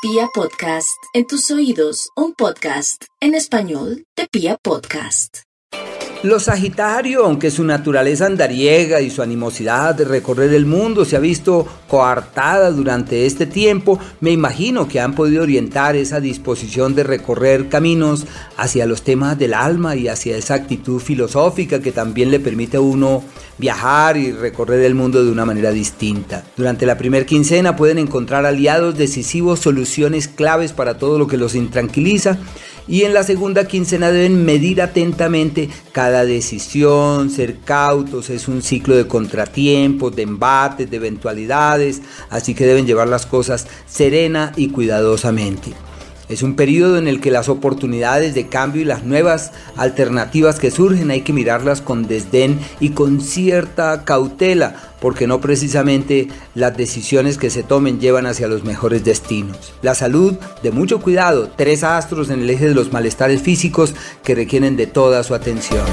Pia Podcast, en tus oídos, un podcast en español de Pia Podcast. Los Sagitario, aunque su naturaleza andariega y su animosidad de recorrer el mundo se ha visto coartada durante este tiempo, me imagino que han podido orientar esa disposición de recorrer caminos hacia los temas del alma y hacia esa actitud filosófica que también le permite a uno viajar y recorrer el mundo de una manera distinta. Durante la primera quincena pueden encontrar aliados decisivos, soluciones claves para todo lo que los intranquiliza y en la segunda quincena deben medir atentamente cada decisión, ser cautos, es un ciclo de contratiempos, de embates, de eventualidades, así que deben llevar las cosas serena y cuidadosamente. Es un periodo en el que las oportunidades de cambio y las nuevas alternativas que surgen hay que mirarlas con desdén y con cierta cautela, porque no precisamente las decisiones que se tomen llevan hacia los mejores destinos. La salud, de mucho cuidado, tres astros en el eje de los malestares físicos que requieren de toda su atención.